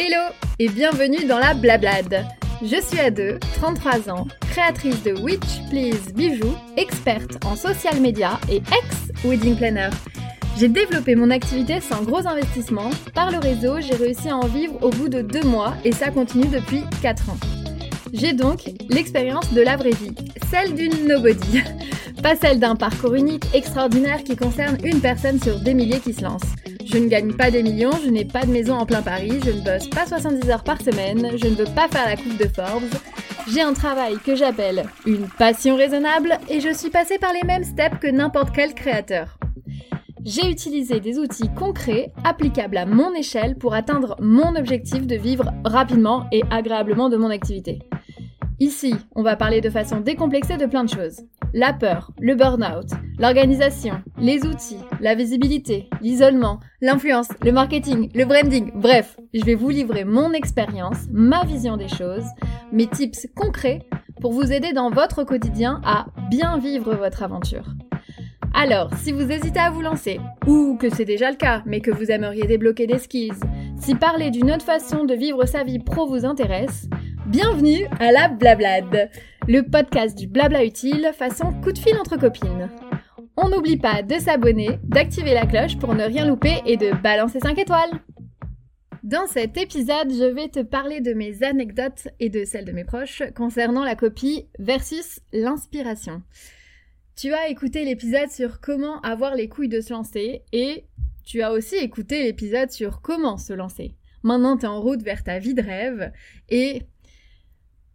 Hello et bienvenue dans la Blablade. Je suis Ade, 33 ans, créatrice de Witch Please Bijoux, experte en social media et ex-wedding planner. J'ai développé mon activité sans gros investissement. Par le réseau, j'ai réussi à en vivre au bout de deux mois et ça continue depuis 4 ans. J'ai donc l'expérience de la vraie vie, celle d'une nobody. Pas celle d'un parcours unique, extraordinaire qui concerne une personne sur des milliers qui se lancent. Je ne gagne pas des millions, je n'ai pas de maison en plein Paris, je ne bosse pas 70 heures par semaine, je ne veux pas faire la coupe de Forbes. J'ai un travail que j'appelle une passion raisonnable et je suis passée par les mêmes steps que n'importe quel créateur. J'ai utilisé des outils concrets, applicables à mon échelle pour atteindre mon objectif de vivre rapidement et agréablement de mon activité. Ici, on va parler de façon décomplexée de plein de choses. La peur, le burn-out, l'organisation, les outils, la visibilité, l'isolement, l'influence, le marketing, le branding, bref, je vais vous livrer mon expérience, ma vision des choses, mes tips concrets pour vous aider dans votre quotidien à bien vivre votre aventure. Alors, si vous hésitez à vous lancer, ou que c'est déjà le cas, mais que vous aimeriez débloquer des skills, si parler d'une autre façon de vivre sa vie pro vous intéresse, Bienvenue à la Blablade, le podcast du blabla utile façon coup de fil entre copines. On n'oublie pas de s'abonner, d'activer la cloche pour ne rien louper et de balancer 5 étoiles. Dans cet épisode, je vais te parler de mes anecdotes et de celles de mes proches concernant la copie versus l'inspiration. Tu as écouté l'épisode sur comment avoir les couilles de se lancer et tu as aussi écouté l'épisode sur comment se lancer. Maintenant, tu es en route vers ta vie de rêve et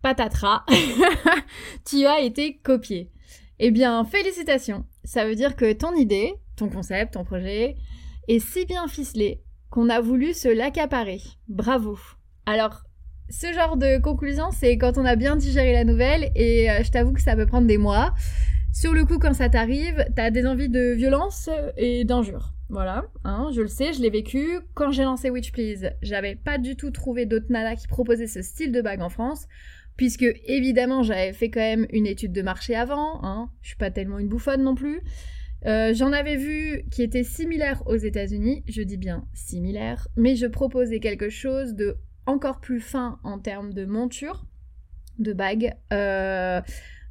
patatras, tu as été copié. Eh bien, félicitations. Ça veut dire que ton idée, ton concept, ton projet est si bien ficelé qu'on a voulu se l'accaparer. Bravo. Alors, ce genre de conclusion, c'est quand on a bien digéré la nouvelle et euh, je t'avoue que ça peut prendre des mois. Sur le coup, quand ça t'arrive, t'as des envies de violence et d'injure. Voilà, hein, je le sais, je l'ai vécu. Quand j'ai lancé Witch Please, j'avais pas du tout trouvé d'autres nanas qui proposaient ce style de bague en France puisque évidemment j'avais fait quand même une étude de marché avant, hein, je suis pas tellement une bouffonne non plus. Euh, j'en avais vu qui était similaire aux États-Unis, je dis bien similaire, mais je proposais quelque chose de encore plus fin en termes de monture, de bague. Euh,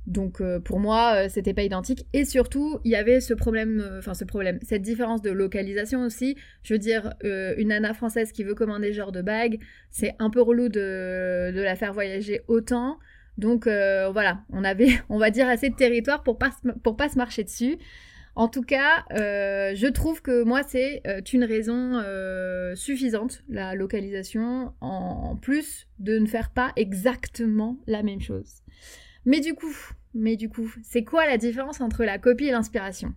donc euh, pour moi, euh, c'était pas identique. Et surtout, il y avait ce problème, euh, enfin ce problème, cette différence de localisation aussi. Je veux dire, une nana française qui veut commander genre de bague, c'est un peu relou de, la faire voyager autant. Donc voilà, on avait, on va dire, assez de territoire pour pas, pour pas se marcher dessus. En tout cas, je trouve que moi, c'est une raison suffisante, la localisation, en plus de ne faire pas exactement la même chose. Mais du coup, mais du coup, c'est quoi la différence entre la copie et l'inspiration?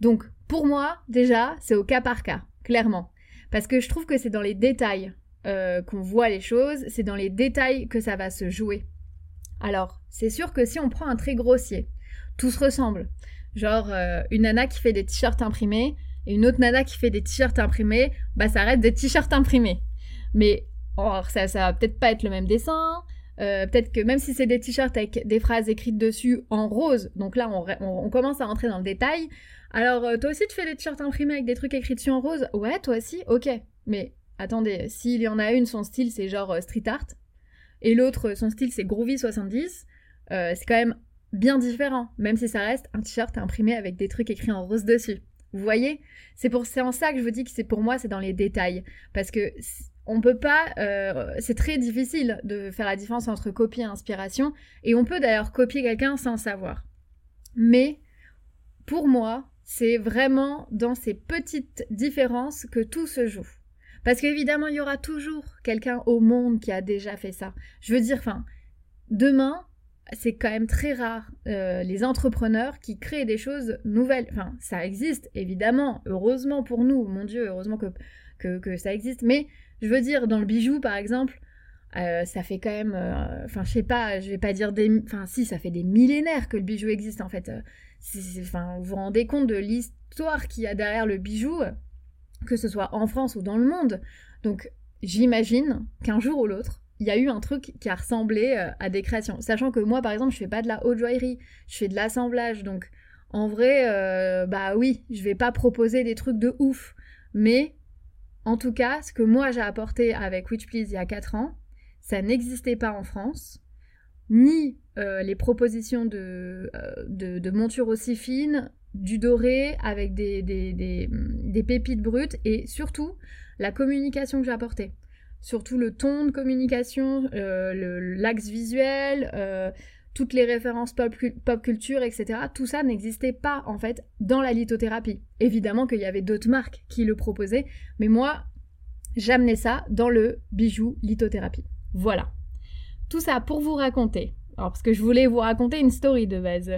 Donc, pour moi, déjà, c'est au cas par cas, clairement. Parce que je trouve que c'est dans les détails euh, qu'on voit les choses, c'est dans les détails que ça va se jouer. Alors, c'est sûr que si on prend un trait grossier, tout se ressemble. Genre, euh, une nana qui fait des t-shirts imprimés et une autre nana qui fait des t-shirts imprimés, bah ça reste des t-shirts imprimés. Mais, ça, ça va peut-être pas être le même dessin, euh, peut-être que même si c'est des t-shirts avec des phrases écrites dessus en rose, donc là on, commence à rentrer dans le détail. Alors euh, toi aussi tu fais des t-shirts imprimés avec des trucs écrits dessus en rose? Ouais, toi aussi? Ok. Mais attendez, s'il y en a une, son style c'est genre euh, street art, et l'autre, son style c'est groovy 70, c'est quand même bien différent, même si ça reste un t-shirt imprimé avec des trucs écrits en rose dessus. Vous voyez? C'est pour en ça que je vous dis que c'est pour moi c'est dans les détails parce que on peut pas, euh, c'est très difficile de faire la différence entre copie et inspiration, et on peut d'ailleurs copier quelqu'un sans savoir. Mais pour moi, c'est vraiment dans ces petites différences que tout se joue. Parce qu'évidemment, il y aura toujours quelqu'un au monde qui a déjà fait ça. Je veux dire, enfin, demain, c'est quand même très rare euh, les entrepreneurs qui créent des choses nouvelles. Enfin, ça existe, évidemment, heureusement pour nous, mon Dieu, heureusement que, que ça existe, mais je veux dire, dans le bijou, par exemple, euh, ça fait quand même, euh, enfin, je sais pas, je vais pas dire des, enfin, si, ça fait des millénaires que le bijou existe en fait. Euh, enfin, vous vous rendez compte de l'histoire qu'il y a derrière le bijou, que ce soit en France ou dans le monde. Donc, j'imagine qu'un jour ou l'autre, il y a eu un truc qui a ressemblé à des créations. Sachant que moi, par exemple, je fais pas de la haute joaillerie, je fais de l'assemblage. Donc, en vrai, bah oui, je vais pas proposer des trucs de ouf. Mais En tout cas, ce que moi j'ai apporté avec Witch Please il y a 4 ans, ça n'existait pas en France, ni euh, les propositions euh, de, de, montures aussi fines, du doré avec des, des, pépites brutes et surtout la communication que j'ai apportée. Surtout le ton de communication, euh, l'axe visuel, toutes les références pop, culture, etc. Tout ça n'existait pas en fait dans la lithothérapie. Évidemment qu'il y avait d'autres marques qui le proposaient, mais moi, j'amenais ça dans le bijou lithothérapie. Voilà. Tout ça pour vous raconter. Alors, parce que je voulais vous raconter une story de base.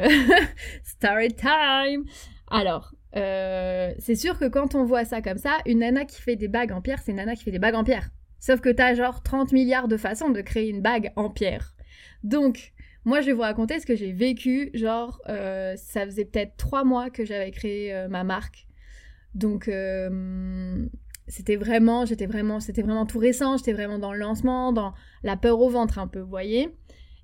story time Alors, euh, c'est sûr que quand on voit ça comme ça, une nana qui fait des bagues en pierre, c'est une nana qui fait des bagues en pierre. Sauf que t'as genre 30 milliards de façons de créer une bague en pierre. Donc, moi, je vais vous raconter ce que j'ai vécu. Genre, euh, ça faisait peut-être trois mois que j'avais créé euh, ma marque. Donc, euh, c'était vraiment, j'étais vraiment, c'était vraiment tout récent. J'étais vraiment dans le lancement, dans la peur au ventre un peu, vous voyez.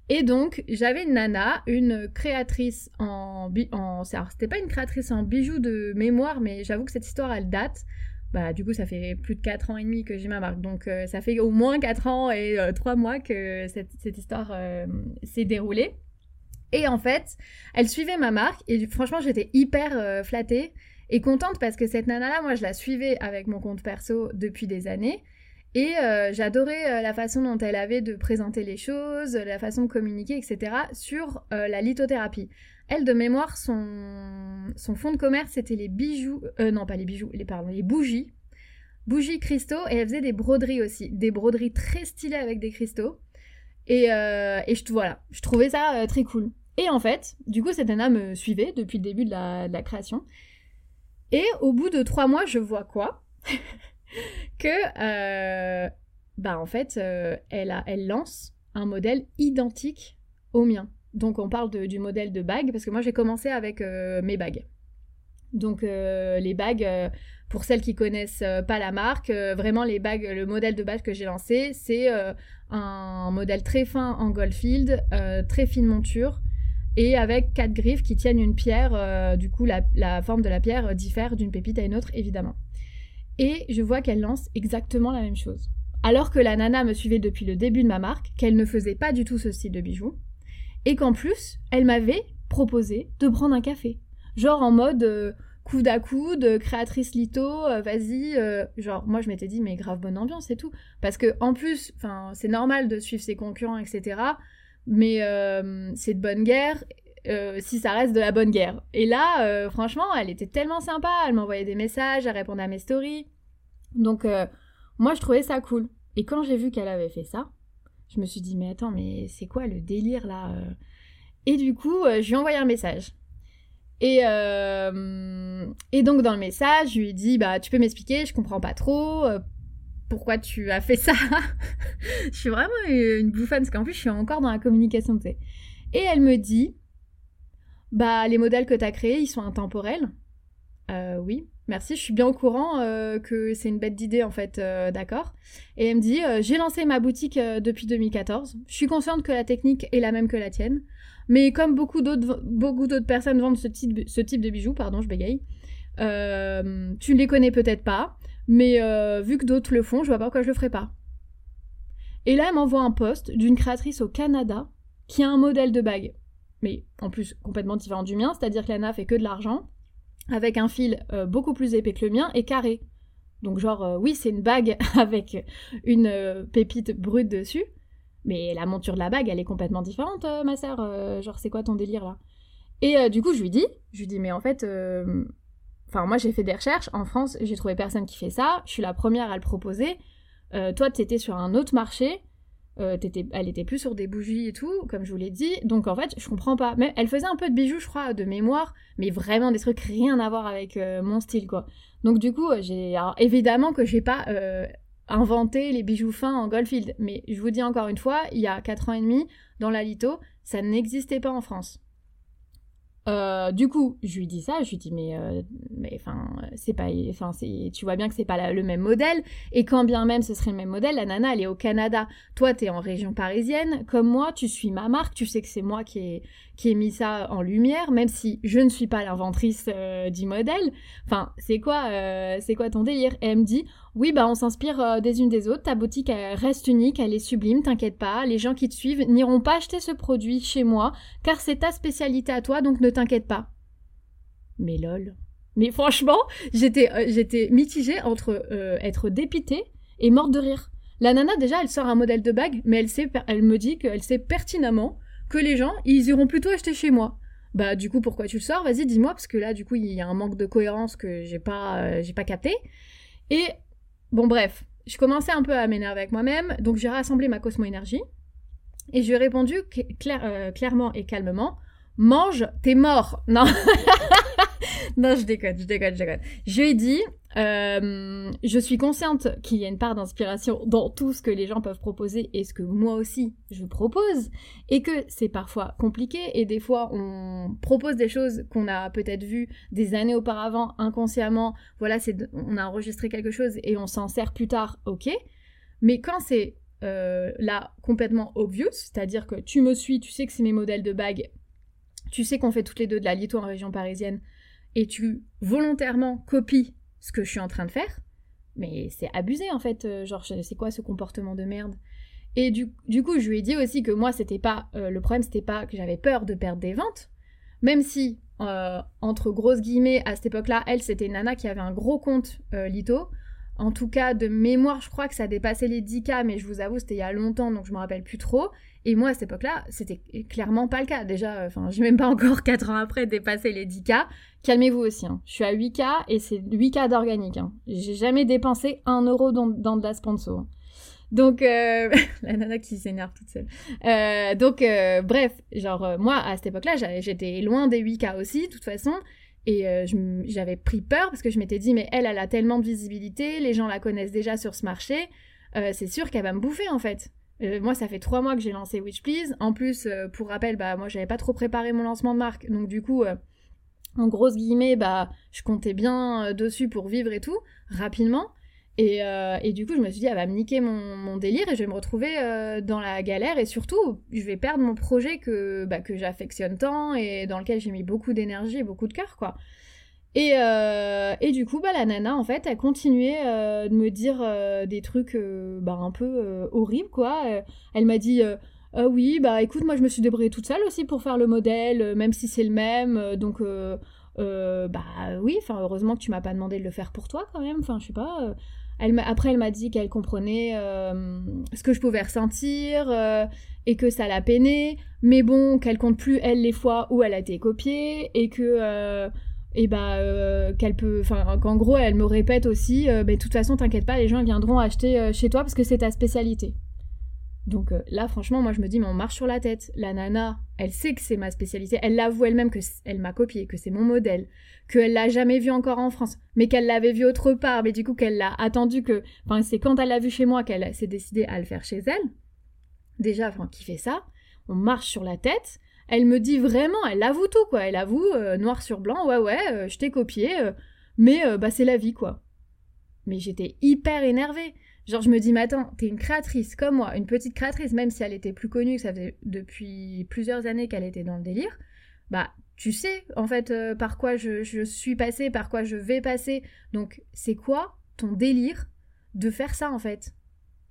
Et donc, j'avais une nana, une créatrice en... en c'était pas une créatrice en bijoux de mémoire, mais j'avoue que cette histoire, elle date. Bah, du coup, ça fait plus de 4 ans et demi que j'ai ma marque. Donc, euh, ça fait au moins 4 ans et 3 euh, mois que cette, histoire euh, s'est déroulée. Et en fait, elle suivait ma marque et franchement, j'étais hyper flattée et contente parce que cette nana-là, moi, je la suivais avec mon compte perso depuis des années. Et j'adorais la façon dont elle avait de présenter les choses, la façon de communiquer, etc. sur la lithothérapie. Elle, de mémoire, son, son fonds de commerce, c'était les bijoux, euh, non pas les bijoux, les, pardon, les bougies, bougies cristaux, et elle faisait des broderies aussi, des broderies très stylées avec des cristaux. Et, euh, je, voilà, je trouvais ça euh, très cool. Et en fait, du coup, cette nana me suivait depuis le début de la création. Et au bout de trois mois, je vois quoi? Que, bah en fait, elle, a, elle lance un modèle identique au mien. Donc on parle du modèle de bague, parce que moi j'ai commencé avec euh, mes bagues. Donc euh, les bagues, euh, pour celles qui connaissent pas la marque, vraiment les bagues, le modèle de bague que j'ai lancé, c'est un modèle très fin en goldfield, très fine monture, et avec quatre griffes qui tiennent une pierre. du coup, la, forme de la pierre diffère d'une pépite à une autre, évidemment. Et je vois qu'elle lance exactement la même chose. Alors que la nana me suivait depuis le début de ma marque, qu'elle ne faisait pas du tout ce style de bijoux, et qu'en plus, elle m'avait proposé de prendre un café. Genre en mode euh, coude à coude, créatrice litho, euh, vas-y. Euh, genre, moi je m'étais dit, mais grave bonne ambiance et tout. Parce que en plus, c'est normal de suivre ses concurrents, etc. Mais c'est de bonne guerre. Si ça reste de la bonne guerre. Et là, franchement, elle était tellement sympa, elle m'envoyait des messages, elle répondait à mes stories. Donc, moi, je trouvais ça cool. Et quand j'ai vu qu'elle avait fait ça, je me suis dit, mais attends, mais c'est quoi le délire là euh? Et du coup, euh, je lui ai envoyé un message. Et, euh, donc dans le message, je lui ai dit, bah tu peux m'expliquer, je comprends pas trop, pourquoi tu as fait ça? Je suis vraiment une bouffonne, parce qu'en plus je suis encore dans la communication, tu. Et elle me dit, bah les modèles que tu as créés, ils sont intemporels. oui. Merci, je suis bien au courant euh, que c'est une bête d'idée en fait, euh, d'accord. Et elle me dit, euh, j'ai lancé ma boutique depuis 2014. Je suis consciente que la technique est la même que la tienne, mais comme beaucoup d'autres, personnes vendent ce type, de bijoux, pardon, je bégaye. tu ne les connais peut-être pas, mais vu que d'autres le font, je vois pas pourquoi je le ferais pas. Et là, elle m'envoie un post d'une créatrice au Canada qui a un modèle de bague, mais en plus complètement différent du mien, c'est-à-dire que Lana fait que de l'argent avec un fil euh, beaucoup plus épais que le mien et carré. Donc genre euh, oui c'est une bague avec une euh, pépite brute dessus, mais la monture de la bague elle est complètement différente ma sœur, genre c'est quoi ton délire là? Et du coup je lui dis, je lui dis mais en fait, enfin moi j'ai fait des recherches, en France j'ai trouvé personne qui fait ça, je suis la première à le proposer, toi tu étais sur un autre marché, euh, elle était plus sur des bougies et tout, comme je vous l'ai dit. Donc en fait, je comprends pas. Mais elle faisait un peu de bijoux, je crois, de mémoire, mais vraiment des trucs rien à voir avec euh, mon style, quoi. Donc du coup, j'ai évidemment que j'ai pas euh, inventé les bijoux fins en Goldfield, mais je vous dis encore une fois, il y a 4 ans et demi, dans la litho, ça n'existait pas en France. Euh, du coup, je lui dis ça, je lui dis mais euh, mais enfin c'est pas enfin c'est tu vois bien que c'est pas le même modèle et quand bien même ce serait le même modèle, la nana elle est au Canada, toi t'es en région parisienne, comme moi tu suis ma marque, tu sais que c'est moi qui ai qui ai mis ça en lumière, même si je ne suis pas l'inventrice euh, du modèle. Enfin c'est quoi c'est quoi ton délire? Et elle me dit oui, bah on s'inspire euh, des unes des autres. Ta boutique reste unique, elle est sublime, t'inquiète pas. Les gens qui te suivent n'iront pas acheter ce produit chez moi, car c'est ta spécialité à toi, donc ne t'inquiète pas. Mais lol. Mais franchement, j'étais euh, mitigée entre euh, être dépitée et morte de rire. La nana déjà, elle sort un modèle de bague, mais elle sait, elle me dit qu'elle sait pertinemment que les gens, ils iront plutôt acheter chez moi. Bah du coup, pourquoi tu le sors? Vas-y, dis-moi parce que là, du coup, il y a un manque de cohérence que j'ai pas j'ai pas capté. Et Bon, bref, je commençais un peu à m'énerver avec moi-même, donc j'ai rassemblé ma Cosmo-énergie et je lui ai répondu euh, clairement et calmement Mange, t'es mort! Non Non, je déconne, je déconne, je déconne. Je lui ai dit euh, je suis consciente qu'il y a une part d'inspiration dans tout ce que les gens peuvent proposer et ce que moi aussi je propose, et que c'est parfois compliqué et des fois on propose des choses qu'on a peut-être vues des années auparavant inconsciemment. Voilà, on a enregistré quelque chose et on s'en sert plus tard, ok. Mais quand c'est euh, là complètement obvious, c'est-à-dire que tu me suis, tu sais que c'est mes modèles de bagues, tu sais qu'on fait toutes les deux de la litho en région parisienne, et tu volontairement copies ce que je suis en train de faire, mais c'est abusé en fait, euh, genre c'est quoi ce comportement de merde? Et du, coup, je lui ai dit aussi que moi, c'était pas euh, le problème, c'était pas que j'avais peur de perdre des ventes, même si euh, entre grosses guillemets à cette époque-là, elle c'était Nana qui avait un gros compte Lito. En tout cas, de mémoire, je crois que ça dépassait les 10K, mais je vous avoue, c'était il y a longtemps, donc je me rappelle plus trop. Et moi, à cette époque-là, c'était clairement pas le cas. Déjà, enfin, j'ai même pas encore 4 ans après dépassé les 10K. Calmez-vous aussi. Hein. Je suis à 8K et c'est 8K d'organique. Hein. J'ai jamais dépensé 1 euro dans, de la sponsor. Hein. Donc, euh, la nana qui s'énerve toute seule. Euh, donc, euh, bref, genre, moi, à cette époque-là, j'étais loin des 8K aussi, de toute façon. Et j'avais pris peur parce que je m'étais dit, mais elle, elle a tellement de visibilité, les gens la connaissent déjà sur ce marché, c'est sûr qu'elle va me bouffer en fait. Euh, moi, ça fait trois mois que j'ai lancé Witch Please. En plus, euh, pour rappel, bah moi, j'avais pas trop préparé mon lancement de marque, donc du coup, euh, en grosses guillemets, bah, je comptais bien dessus pour vivre et tout rapidement. Et, et, du coup, je me suis dit, elle va me niquer mon, délire et je vais me retrouver dans la galère et surtout, je vais perdre mon projet que, bah, que j'affectionne tant et dans lequel j'ai mis beaucoup d'énergie et beaucoup de cœur, quoi. Euh, et, du coup, bah, la nana, en fait, continuait euh, de me dire euh, des trucs bah, un peu horribles, quoi. elle m'a dit Oui, bah écoute, moi je me suis débrouillée toute seule aussi pour faire le modèle, même si c'est le même. donc, bah oui, enfin, heureusement que tu m'as pas demandé de le faire pour toi quand même. Enfin, je sais pas. Elle après, elle m'a dit qu'elle comprenait ce que je pouvais ressentir et que ça la peinait, mais bon, qu'elle compte plus elle les fois où elle a été copiée et que et bah euh, qu'elle peut enfin qu'en gros elle me répète aussi euh, bah, de toute façon t'inquiète pas les gens viendront acheter euh, chez toi parce que c'est ta spécialité donc là franchement moi je me dis mais on marche sur la tête la nana elle sait que c'est ma spécialité elle l'avoue elle-même que elle m'a copié que c'est mon modèle qu'elle l'a jamais vu encore en France mais qu'elle l'avait vu autre part mais du coup qu'elle l'a attendu que enfin c'est quand elle l'a vu chez moi qu'elle s'est décidée à le faire chez elle déjà enfin qui fait ça? On marche sur la tête elle me dit vraiment, elle avoue tout, quoi. Elle avoue, euh, noir sur blanc, ouais, ouais, euh, je t'ai copié, euh, mais bah c'est la vie, quoi. Mais j'étais hyper énervée. Genre, je me dis, mais attends, t'es une créatrice comme moi, une petite créatrice, même si elle était plus connue, que ça faisait depuis plusieurs années qu'elle était dans le délire, bah, tu sais, en fait, par quoi je, suis passée, par quoi je vais passer. Donc, c'est quoi ton délire de faire ça, en fait?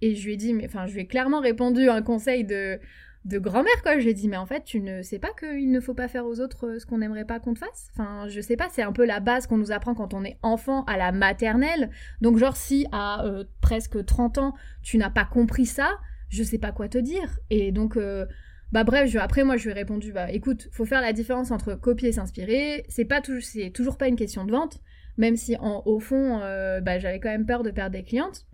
Et je lui ai dit, mais enfin, je lui ai clairement répondu un conseil de de grand-mère, quoi. Je lui ai dit, mais en fait, tu ne sais pas qu'il ne faut pas faire aux autres euh, ce qu'on n'aimerait pas qu'on te fasse? Enfin, je sais pas, c'est un peu la base qu'on nous apprend quand on est enfant à la maternelle. Donc, genre, si à euh, presque 30 ans, tu n'as pas compris ça, je sais pas quoi te dire. Et donc, euh, bah bref, je, après, moi, je lui ai répondu, bah écoute, faut faire la différence entre copier et s'inspirer. C'est pas toujours, c'est toujours pas une question de vente, même si en, au fond, bah, j'avais quand même peur de perdre des clientes.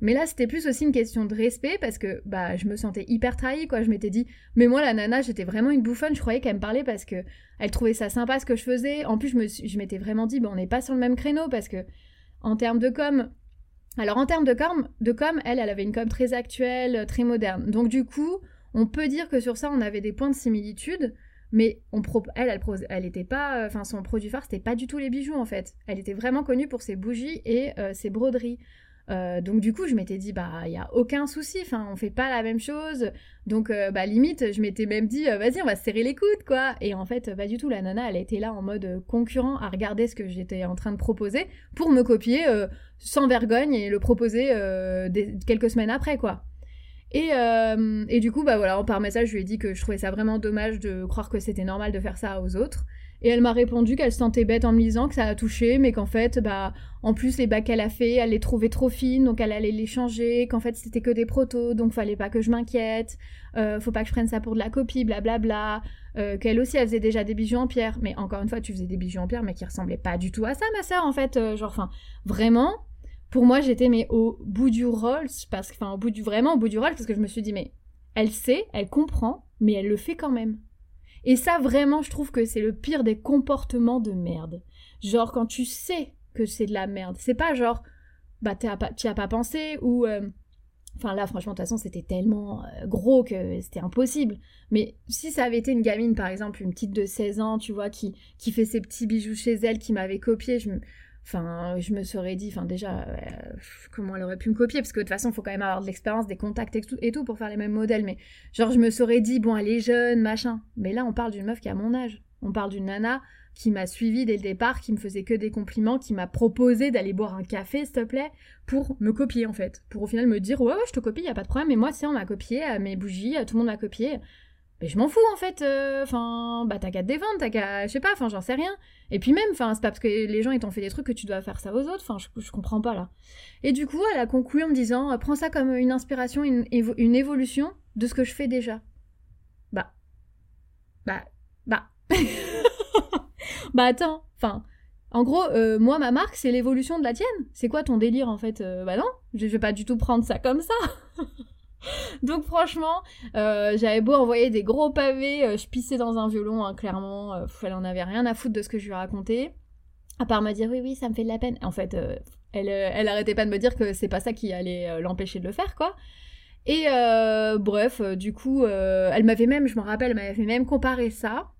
Mais là, c'était plus aussi une question de respect parce que bah, je me sentais hyper trahie, quoi. Je m'étais dit, mais moi, la nana, j'étais vraiment une bouffonne. Je croyais qu'elle me parlait parce que elle trouvait ça sympa ce que je faisais. En plus, je m'étais vraiment dit, bah, on n'est pas sur le même créneau parce que, en termes de com, alors en termes de com, de com, elle, elle avait une com très actuelle, très moderne. Donc du coup, on peut dire que sur ça, on avait des points de similitude. Mais on elle, elle, elle était pas, enfin son produit phare, c'était pas du tout les bijoux en fait. Elle était vraiment connue pour ses bougies et euh, ses broderies. Euh, donc du coup, je m'étais dit, bah, il y a aucun souci, enfin, on fait pas la même chose. Donc, euh, bah, limite, je m'étais même dit, euh, vas-y, on va se serrer les coudes, quoi. Et en fait, pas du tout, la nana, elle était là en mode concurrent à regarder ce que j'étais en train de proposer pour me copier sans vergogne et le proposer quelques semaines après, quoi. Et, et, du coup, bah voilà, par message, je lui ai dit que je trouvais ça vraiment dommage de croire que c'était normal de faire ça aux autres. Et elle m'a répondu qu'elle se sentait bête en me lisant, que ça a touché, mais qu'en fait, bah, en plus, les bacs qu'elle a fait, elle les trouvait trop fines, donc elle allait les changer, qu'en fait, c'était que des protos, donc fallait pas que je m'inquiète, euh, faut pas que je prenne ça pour de la copie, blablabla. Euh, qu'elle aussi, elle faisait déjà des bijoux en pierre, mais encore une fois, tu faisais des bijoux en pierre, mais qui ressemblaient pas du tout à ça, ma sœur, en fait. Euh, genre, enfin, vraiment, pour moi, j'étais, mais au bout du rôle, parce que, enfin, au bout du, vraiment au bout du rôle, parce que je me suis dit, mais elle sait, elle comprend, mais elle le fait quand même. Et ça, vraiment, je trouve que c'est le pire des comportements de merde. Genre, quand tu sais que c'est de la merde. C'est pas genre, bah, tu as pas pensé ou. Euh, enfin, là, franchement, de toute façon, c'était tellement euh, gros que c'était impossible. Mais si ça avait été une gamine, par exemple, une petite de 16 ans, tu vois, qui, qui fait ses petits bijoux chez elle, qui m'avait copié, je me Enfin, je me serais dit, enfin déjà, euh, comment elle aurait pu me copier? Parce que de toute façon, il faut quand même avoir de l'expérience, des contacts et tout, et tout, pour faire les mêmes modèles. Mais genre, je me serais dit, bon, elle est jeune, machin. Mais là, on parle d'une meuf qui a mon âge. On parle d'une nana qui m'a suivi dès le départ, qui me faisait que des compliments, qui m'a proposé d'aller boire un café, s'il te plaît, pour me copier en fait. Pour au final me dire, ouais, ouais, je te copie, y a pas de problème. Mais moi, si on m'a copié, mes bougies, tout le monde m'a copié. Mais je m'en fous en fait, euh, enfin, bah t'as qu'à te défendre, t'as qu'à, je sais pas, enfin j'en sais rien. Et puis même, enfin c'est pas parce que les gens ils t'ont fait des trucs que tu dois faire ça aux autres, enfin je, comprends pas là. Et du coup elle a conclu en me disant, euh, prends ça comme une inspiration, une, une évolution de ce que je fais déjà. Bah, bah, bah, bah attends, enfin, en gros, euh, moi ma marque c'est l'évolution de la tienne. C'est quoi ton délire en fait Bah non, je vais pas du tout prendre ça comme ça. Donc franchement, euh, j'avais beau envoyer des gros pavés, euh, je pissais dans un violon, hein, clairement, euh, elle en avait rien à foutre de ce que je lui racontais, à part me dire oui oui ça me fait de la peine. En fait, elle, elle arrêtait pas de me dire que c'est pas ça qui allait l'empêcher de le faire quoi. Et bref, du coup, elle m'avait même, je me rappelle, elle m'avait même comparé ça.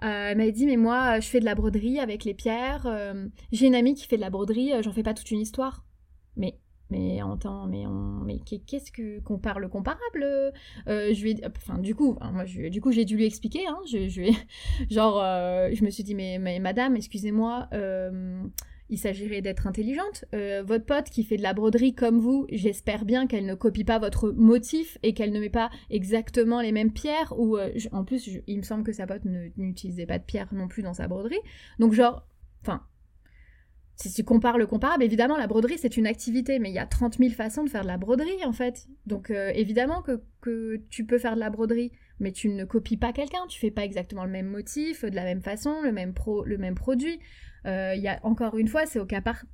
elle m'avait dit mais moi je fais de la broderie avec les pierres, j'ai une amie qui fait de la broderie, j'en fais pas toute une histoire. Mais mais mais on mais qu'est-ce que qu'on parle comparable euh, je lui enfin du coup moi je, du coup j'ai dû lui expliquer hein, je, je genre euh, je me suis dit mais, mais madame excusez-moi euh, il s'agirait d'être intelligente. votre pote qui fait de la broderie comme vous, j'espère bien qu'elle ne copie pas votre motif et qu'elle ne met pas exactement les mêmes pierres. Ou en plus, il me semble que sa pote n'utilisait pas de pierres non plus dans sa broderie. Donc genre, enfin, si tu compares le comparable, évidemment, la broderie, c'est une activité, mais il y a 30 000 façons de faire de la broderie, en fait. Donc, euh, évidemment que, que, tu peux faire de la broderie, mais tu ne copies pas quelqu'un, tu fais pas exactement le même motif, de la même façon, le même, pro, le même produit. Euh, y a, encore une fois, c'est au cas par,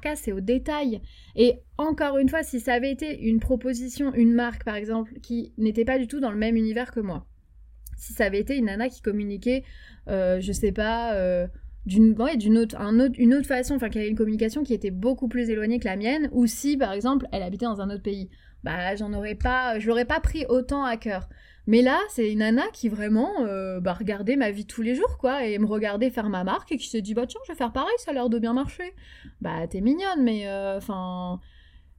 cas, c'est au détail. Et encore une fois, si ça avait été une proposition, une marque, par exemple, qui n'était pas du tout dans le même univers que moi, si ça avait été une nana qui communiquait, euh, je sais pas d'une d'une autre, un autre, une autre façon, enfin qu'elle avait une communication qui était beaucoup plus éloignée que la mienne, ou si par exemple elle habitait dans un autre pays, bah j'en aurais pas, je l'aurais pas pris autant à cœur. Mais là, c'est une nana qui vraiment euh, bah, regardait ma vie tous les jours, quoi, et me regardait faire ma marque et qui se dit bah tiens, je vais faire pareil, ça a l'air de bien marcher. Bah t'es mignonne, mais euh, enfin,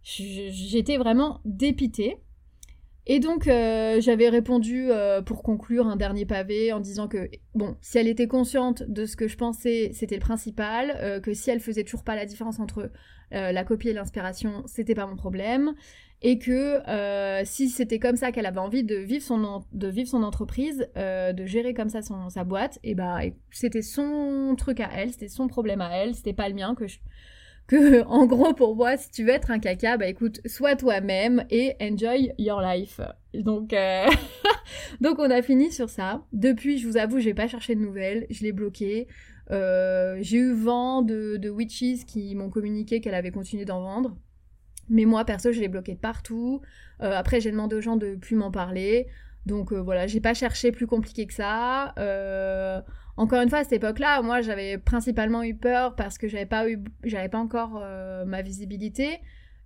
j'étais vraiment dépitée. Et donc, euh, j'avais répondu euh, pour conclure un dernier pavé en disant que, bon, si elle était consciente de ce que je pensais, c'était le principal, euh, que si elle faisait toujours pas la différence entre la copie et l'inspiration, c'était pas mon problème, et que si c'était comme ça qu'elle avait envie de vivre son, entreprise, de gérer comme ça sa boîte, et bah, c'était son truc à elle, c'était son problème à elle, c'était pas le mien que que en gros pour moi si tu veux être un caca bah écoute sois toi-même et enjoy your life. Donc euh, donc on a fini sur ça. Depuis je vous avoue j'ai pas cherché de nouvelles. Je l'ai bloqué. Euh, j'ai eu vent de, witches qui m'ont communiqué qu'elle avait continué d'en vendre. Mais moi perso je l'ai bloqué de partout. Euh, après j'ai demandé aux gens de plus m'en parler. Donc voilà j'ai pas cherché plus compliqué que ça encore une fois, à cette époque-là, moi, j'avais principalement eu peur parce que j'avais pas eu, j'avais pas encore euh, ma visibilité.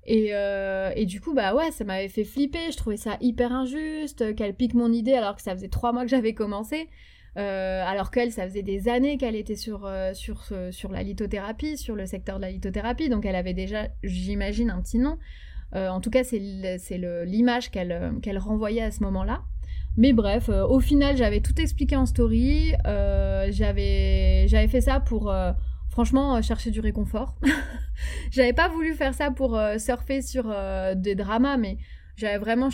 Et, euh, et, du coup, bah ouais, ça m'avait fait flipper. Je trouvais ça hyper injuste qu'elle pique mon idée alors que ça faisait trois mois que j'avais commencé. alors qu'elle, ça faisait des années qu'elle était sur, sur la lithothérapie, sur le secteur de la lithothérapie, donc elle avait déjà, j'imagine, un petit nom. en tout cas, c'est l'image qu'elle renvoyait à ce moment-là. Mais bref, au final, j'avais tout expliqué en story. j'avais fait ça pour franchement, euh, chercher du réconfort. j'avais pas voulu faire ça pour euh, surfer sur euh, des dramas, mais j'avais vraiment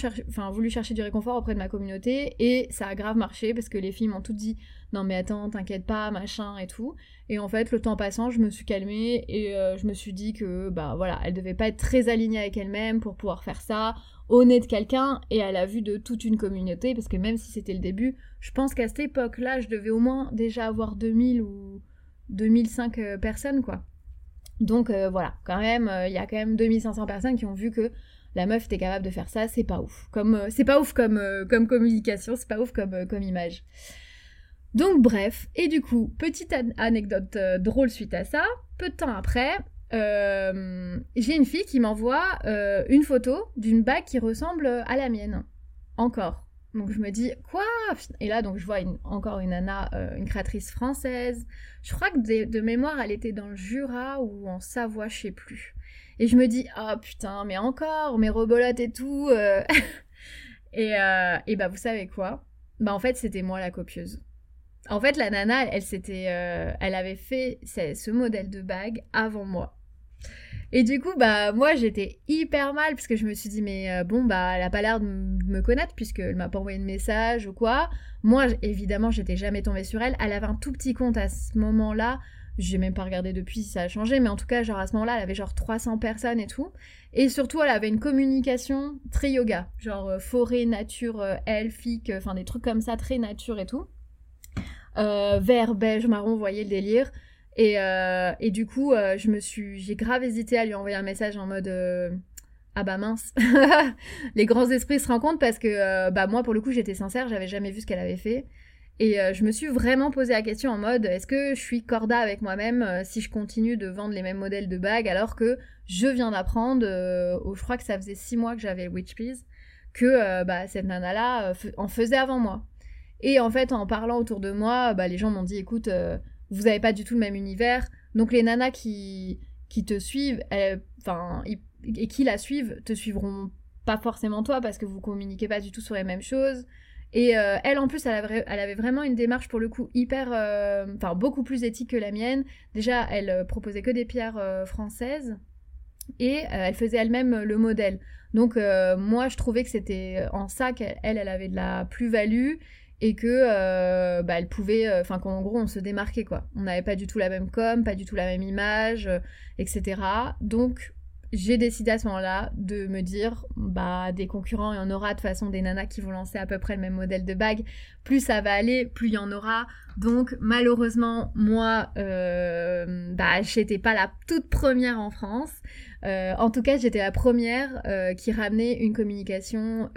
voulu chercher du réconfort auprès de ma communauté et ça a grave marché parce que les filles m'ont toutes dit non mais attends t'inquiète pas machin et tout et en fait le temps passant je me suis calmée et je me suis dit que bah voilà elle devait pas être très alignée avec elle-même pour pouvoir faire ça au nez de quelqu'un et à la vue de toute une communauté parce que même si c'était le début je pense qu'à cette époque là je devais au moins déjà avoir 2000 ou 2005 euh, personnes, quoi. Donc euh, voilà, quand même, euh, il y a quand même 2500 personnes qui ont vu que la meuf était capable de faire ça, c'est pas ouf. Comme c'est pas ouf comme, comme communication, c'est pas ouf comme, comme image. Donc bref, et du coup, petite anecdote drôle suite à ça, peu de temps après, j'ai une fille qui m'envoie une photo d'une bague qui ressemble à la mienne. Encore. Donc je me dis, quoi? Et là, donc je vois encore une nana, euh, une créatrice française. Je crois que de, mémoire, elle était dans le Jura ou en Savoie, je sais plus. Et je me dis, oh putain, mais encore, mes rebolotes et tout. Euh. et, euh, et bah, vous savez quoi? Bah, en fait, c'était moi la copieuse. En fait, la nana, elle, s'était, elle avait fait ce modèle de bague avant moi. Et du coup, bah moi j'étais hyper mal parce que je me suis dit mais euh, bon bah elle a pas l'air de me connaître puisqu'elle m'a pas envoyé de message ou quoi. Moi évidemment j'étais jamais tombée sur elle. Elle avait un tout petit compte à ce moment-là. J'ai même pas regardé depuis si ça a changé, mais en tout cas genre à ce moment-là elle avait genre 300 personnes et tout. Et surtout elle avait une communication très yoga, genre euh, forêt, nature, euh, elfique, enfin des trucs comme ça très nature et tout. vert, beige, marron, vous voyez le délire. Et, euh, et du coup, euh, je me suis, j'ai grave hésité à lui envoyer un message en mode euh, ah bah mince, les grands esprits se rencontrent parce que bah moi pour le coup j'étais sincère, j'avais jamais vu ce qu'elle avait fait. Et je me suis vraiment posé la question en mode est-ce que je suis corda avec moi-même si je continue de vendre les mêmes modèles de bagues alors que je viens d'apprendre, je crois que ça faisait six mois que j'avais Witch Please, que bah, cette nana-là en faisait avant moi. Et en fait en parlant autour de moi, bah, les gens m'ont dit écoute vous n'avez pas du tout le même univers. Donc les nanas qui, qui te suivent, enfin, et qui la suivent, te suivront pas forcément toi parce que vous communiquez pas du tout sur les mêmes choses. Et euh, elle, en plus, elle avait, vraiment une démarche pour le coup hyper, euh, enfin beaucoup plus éthique que la mienne. Déjà, elle euh, proposait que des pierres françaises et elle faisait elle-même le modèle. Donc moi, je trouvais que c'était en ça qu'elle, elle avait de la plus-value et que euh, bah, elle pouvait, euh, enfin qu'en gros on se démarquait quoi. On n'avait pas du tout la même com, pas du tout la même image, euh, etc. Donc j'ai décidé à ce moment-là de me dire, bah des concurrents, il y en aura de toute façon des nanas qui vont lancer à peu près le même modèle de bague. Plus ça va aller, plus il y en aura. Donc malheureusement, moi, bah j'étais pas la toute première en France. en tout cas, j'étais la première qui ramenait une communication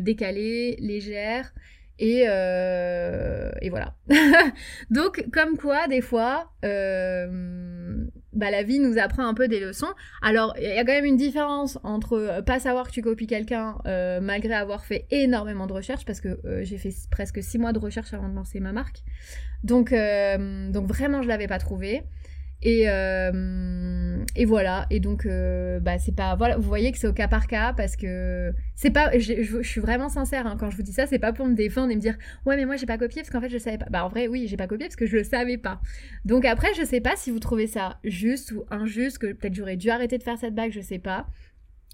décalée, légère et, euh, et voilà. Donc, comme quoi, des fois, euh, bah, la vie nous apprend un peu des leçons. Alors, il y a quand même une différence entre euh, pas savoir que tu copies quelqu'un malgré avoir fait énormément de recherches, parce que j'ai fait presque six mois de recherche avant de lancer ma marque. Donc, donc vraiment, je l'avais pas trouvé. Et, euh, et voilà. Et donc, euh, bah, c'est pas. Voilà, vous voyez que c'est au cas par cas parce que c'est pas. Je, je, suis vraiment sincère hein, quand je vous dis ça. C'est pas pour me défendre et me dire ouais, mais moi j'ai pas copié parce qu'en fait je savais pas. Bah, en vrai, oui, j'ai pas copié parce que je le savais pas. Donc, après, je sais pas si vous trouvez ça juste ou injuste, que peut-être j'aurais dû arrêter de faire cette bague, je sais pas.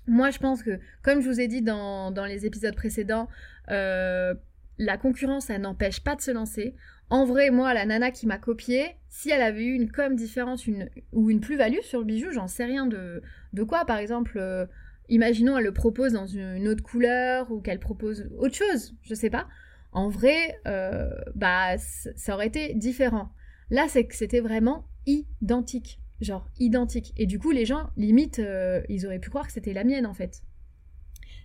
Moi, je pense que, comme je vous ai dit dans, dans les épisodes précédents, euh, la concurrence, ça n'empêche pas de se lancer. En vrai, moi, la nana qui m'a copié, si elle avait eu une com différente une, ou une plus-value sur le bijou, j'en sais rien de, de quoi. Par exemple, euh, imaginons elle le propose dans une, autre couleur ou qu'elle propose autre chose, je sais pas. En vrai, euh, bah, ça aurait été différent. Là, c'est que c'était vraiment identique. Genre identique. Et du coup, les gens, limite, euh, ils auraient pu croire que c'était la mienne en fait.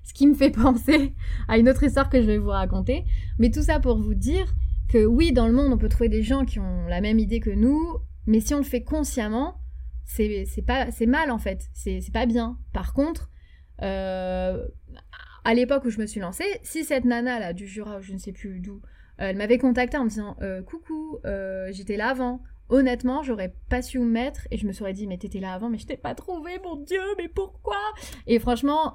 Ce qui me fait penser à une autre histoire que je vais vous raconter. Mais tout ça pour vous dire que oui, dans le monde, on peut trouver des gens qui ont la même idée que nous, mais si on le fait consciemment, c'est pas c'est mal en fait, c'est pas bien. Par contre, euh, à l'époque où je me suis lancée, si cette nana là du Jura, je ne sais plus d'où, elle m'avait contacté en me disant coucou, j'étais là avant. Honnêtement, j'aurais pas su où me mettre et je me serais dit mais t'étais là avant mais je t'ai pas trouvé mon dieu mais pourquoi? Et franchement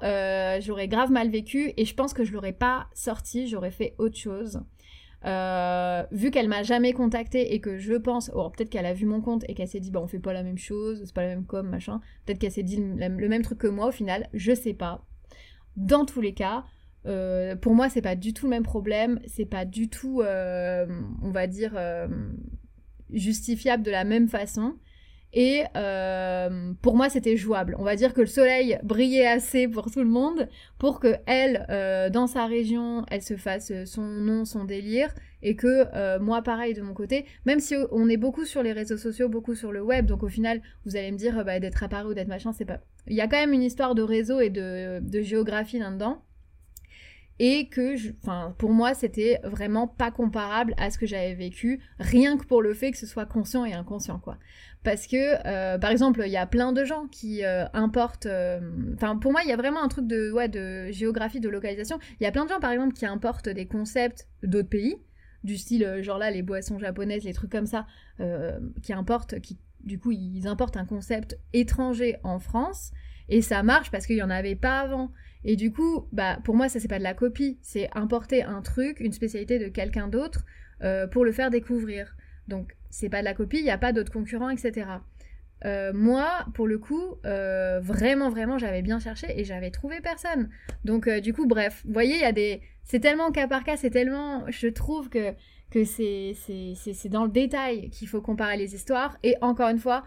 j'aurais grave mal vécu et je pense que je l'aurais pas sorti, j'aurais fait autre chose. Euh, vu qu'elle m'a jamais contacté et que je pense, oh, peut-être qu'elle a vu mon compte et qu'elle s'est dit, bah on fait pas la même chose, c'est pas la même com, machin. Peut-être qu'elle s'est dit le, même truc que moi au final, je sais pas. Dans tous les cas, euh, pour moi c'est pas du tout le même problème, c'est pas du tout, euh, on va dire, justifiable de la même façon. Et euh, pour moi, c'était jouable. On va dire que le soleil brillait assez pour tout le monde pour que elle, euh, dans sa région, elle se fasse son nom, son délire, et que euh, moi, pareil de mon côté, même si on est beaucoup sur les réseaux sociaux, beaucoup sur le web, donc au final, vous allez me dire bah, d'être apparu ou d'être machin, c'est pas. Il y a quand même une histoire de réseau et de, de géographie là-dedans et que, pour moi, c'était vraiment pas comparable à ce que j'avais vécu, rien que pour le fait que ce soit conscient et inconscient, quoi. Parce que, euh, par exemple, il y a plein de gens qui euh, importent. Euh, enfin, pour moi, il y a vraiment un truc de, ouais, de géographie, de localisation. Il y a plein de gens, par exemple, qui importent des concepts d'autres pays, du style, genre là, les boissons japonaises, les trucs comme ça, qui importent, qui, du coup, ils importent un concept étranger en France, et ça marche parce qu'il y en avait pas avant. Et du coup, bah, pour moi, ça, c'est pas de la copie, c'est importer un truc, une spécialité de quelqu'un d'autre pour le faire découvrir. Donc, c'est pas de la copie, il n'y a pas d'autres concurrents, etc. Euh, moi, pour le coup, euh, vraiment, vraiment, j'avais bien cherché et j'avais trouvé personne. Donc, euh, du coup, bref, vous voyez, il y a des. C'est tellement cas par cas, c'est tellement. Je trouve que, que c'est, dans le détail qu'il faut comparer les histoires. Et encore une fois,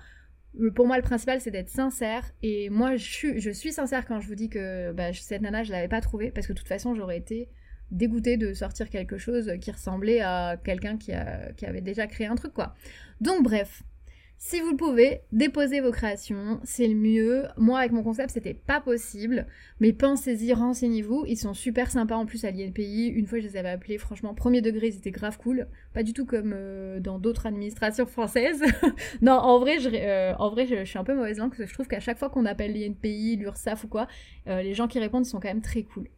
pour moi, le principal, c'est d'être sincère. Et moi, je suis, sincère quand je vous dis que bah, cette nana, je l'avais pas trouvée parce que de toute façon, j'aurais été dégoûté de sortir quelque chose qui ressemblait à quelqu'un qui, qui avait déjà créé un truc, quoi. Donc bref, si vous le pouvez, déposez vos créations, c'est le mieux. Moi, avec mon concept, c'était pas possible, mais pensez-y, renseignez-vous. Ils sont super sympas en plus à l'INPI. Une fois, je les avais appelés, franchement, premier degré, ils étaient grave cool. Pas du tout comme euh, dans d'autres administrations françaises. non, en vrai, je, euh, en suis un peu mauvaise langue parce que je trouve qu'à chaque fois qu'on appelle l'INPI, l'URSAF ou quoi, euh, les gens qui répondent sont quand même très cool.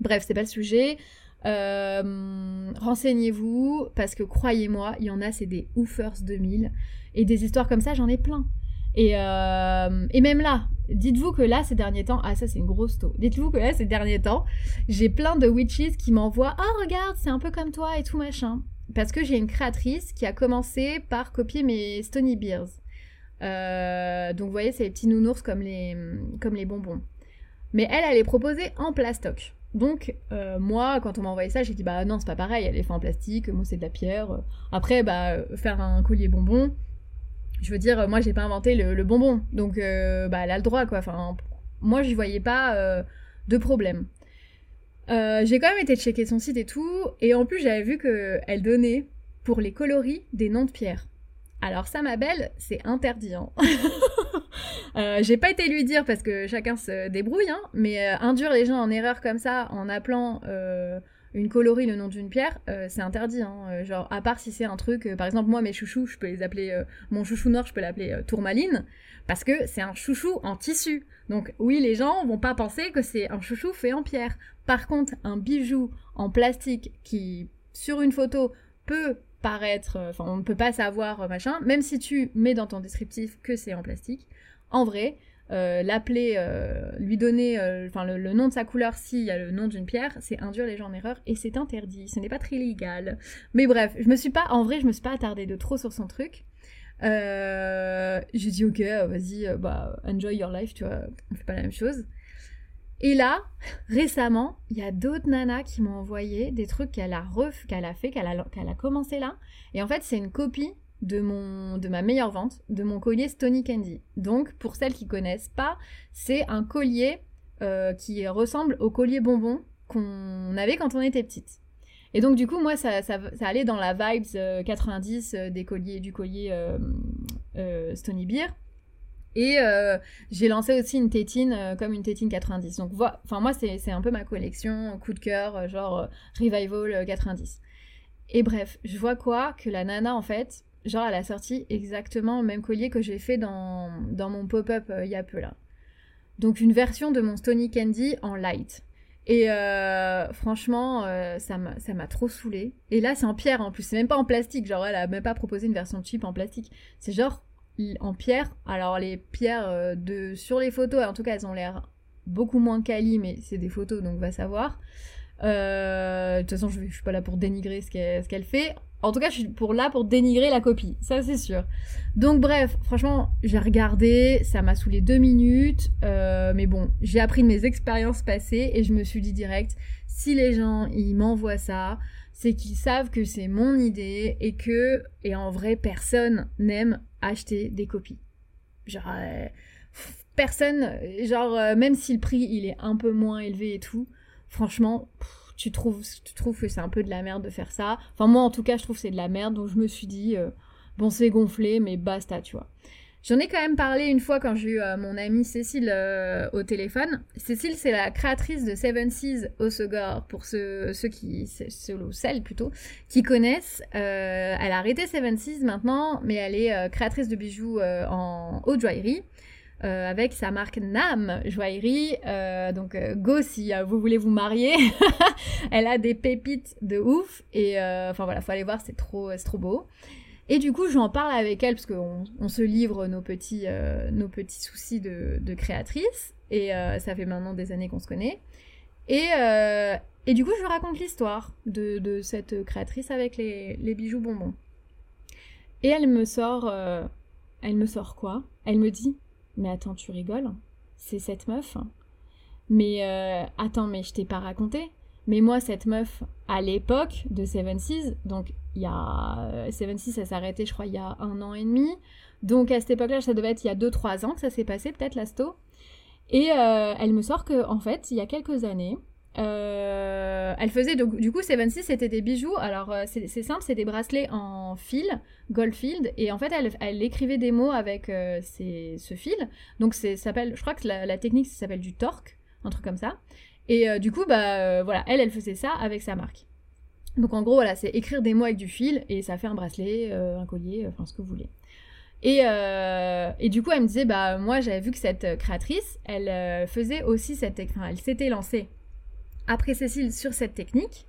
Bref, c'est pas le sujet. Renseignez-vous parce que croyez-moi, il y en a, c'est des oufers 2000 et des histoires comme ça, j'en ai plein. Et, euh, et même là, dites-vous que là, ces derniers temps, ah ça c'est une grosse taux. Dites-vous que là, ces derniers temps, j'ai plein de witches qui m'envoient, ah regarde, c'est un peu comme toi et tout machin. Parce que j'ai une créatrice qui a commencé par copier mes Stony Beers. Euh, donc vous voyez, c'est les petits nounours comme les, comme les bonbons. Mais elle, elle est proposée en plastoc. Donc, euh, moi, quand on m'a envoyé ça, j'ai dit, bah non, c'est pas pareil, elle est faite en plastique, moi c'est de la pierre. Après, bah, faire un collier bonbon, je veux dire, moi j'ai pas inventé le, bonbon, donc euh, bah elle a le droit, quoi. Moi j'y voyais pas euh, de problème. j'ai quand même été checker son site et tout, et en plus j'avais vu qu'elle donnait pour les coloris des noms de pierres. Alors ça, ma belle, c'est interdit. Hein. Euh, j'ai pas été lui dire parce que chacun se débrouille, hein, mais euh, induire les gens en erreur comme ça en appelant euh, une colorie le nom d'une pierre, c'est interdit. Hein. genre, à part si c'est un truc, par exemple, moi, mes chouchous, je peux les appeler, mon chouchou noir, je peux l'appeler tourmaline, parce que c'est un chouchou en tissu. Donc, oui, les gens vont pas penser que c'est un chouchou fait en pierre. Par contre, un bijou en plastique qui, sur une photo, peut paraître, enfin, on ne peut pas savoir, machin, même si tu mets dans ton descriptif que c'est en plastique, en vrai, euh, l'appeler, euh, lui donner euh, enfin le, nom de sa couleur s'il y a le nom d'une pierre, c'est induire les gens en erreur et c'est interdit. Ce n'est pas très légal. Mais bref, je me suis pas, en vrai, je me suis pas attardée de trop sur son truc. J'ai dit ok, vas-y, bah enjoy your life, tu vois, on fait pas la même chose. Et là, récemment, il y a d'autres nanas qui m'ont envoyé des trucs qu'elle a ref, qu'elle a fait, qu'elle a, qu'elle a commencé là. Et en fait, c'est une copie de, mon, de ma meilleure vente, de mon collier Stony Candy. Donc, pour celles qui connaissent pas, c'est un collier euh, qui ressemble au collier bonbon qu'on avait quand on était petite. Et donc, du coup, moi, ça, ça, allait dans la vibes 90 euh, euh, des colliers, du collier Stony Beer. Et j'ai lancé aussi une tétine comme une tétine 90. Donc, enfin, moi, c'est un peu ma collection, coup de cœur, genre Revival 90. Et bref, je vois quoi? Que la nana, en fait, genre elle a sorti exactement le même collier que j'ai fait dans, mon pop-up euh, il y a peu là. Donc une version de mon Stony Candy en light. Et euh, franchement, euh, ça m'a trop saoulé. Et là, c'est en pierre en plus. C'est même pas en plastique. Genre, elle a même pas proposé une version cheap en plastique. C'est genre en pierre. Alors, les pierres sur les photos, en tout cas, elles ont l'air beaucoup moins quali, mais c'est des photos, donc va savoir. De toute façon, je, je suis pas là pour dénigrer ce qu'elle fait. En tout cas, je suis pour là pour dénigrer la copie, ça c'est sûr. Donc bref, franchement, j'ai regardé, ça m'a saoulé deux minutes, euh, mais bon, j'ai appris de mes expériences passées et je me suis dit direct, si les gens ils m'envoient ça, c'est qu'ils savent que c'est mon idée et que, et en vrai, personne n'aime acheter des copies. Genre, euh, personne, genre, euh, même si le prix il est un peu moins élevé et tout, franchement tu trouves, tu trouves que c'est un peu de la merde de faire ça. Enfin, moi, en tout cas, je trouve que c'est de la merde. Donc, je me suis dit, euh, bon, c'est gonflé, mais basta, tu vois. J'en ai quand même parlé une fois quand j'ai eu euh, mon amie Cécile euh, au téléphone. Cécile, c'est la créatrice de Seven Seas au Sogor, pour ceux, ceux qui, ou celles plutôt, qui connaissent. elle a arrêté Seven Seas maintenant, mais elle est créatrice de bijoux en haute joaillerie. Euh, avec sa marque Nam Joaillerie. Euh, donc euh, go si vous voulez vous marier. Elle a des pépites de ouf. Et enfin voilà, faut aller voir, c'est trop, trop beau. Et du coup, j'en parle avec elle parce qu'on on se livre nos petits, nos petits soucis de, créatrice. Et ça fait maintenant des années qu'on se connaît. Et, et du coup, je raconte l'histoire de, cette créatrice avec les, bijoux bonbons. Et elle me sort... elle me sort quoi? Elle me dit mais attends, tu rigoles? C'est cette meuf? Mais euh, attends, mais je t'ai pas raconté mais moi, cette meuf, à l'époque de Seven Seas, donc il y a. Euh, Seven Seas, ça s'est arrêté, je crois, il y a un an et demi. Donc à cette époque-là, ça devait être il y a 2-3 ans que ça s'est passé, peut-être, l'asto. Et euh, elle me sort que, en fait, il y a quelques années, euh, elle faisait du coup 76 c'était des bijoux. Alors euh, c'est simple, c'est des bracelets en fil, Goldfield, et en fait elle, écrivait des mots avec euh, ce fil. Donc c'est s'appelle, je crois que la, technique s'appelle du torque, un truc comme ça. Et du coup bah voilà, elle elle faisait ça avec sa marque. Donc en gros voilà, c'est écrire des mots avec du fil et ça fait un bracelet, un collier, enfin ce que vous voulez. Et, et, du coup, elle me disait, bah moi j'avais vu que cette créatrice, elle faisait aussi cette, enfin, elle s'était lancée après Cécile sur cette technique.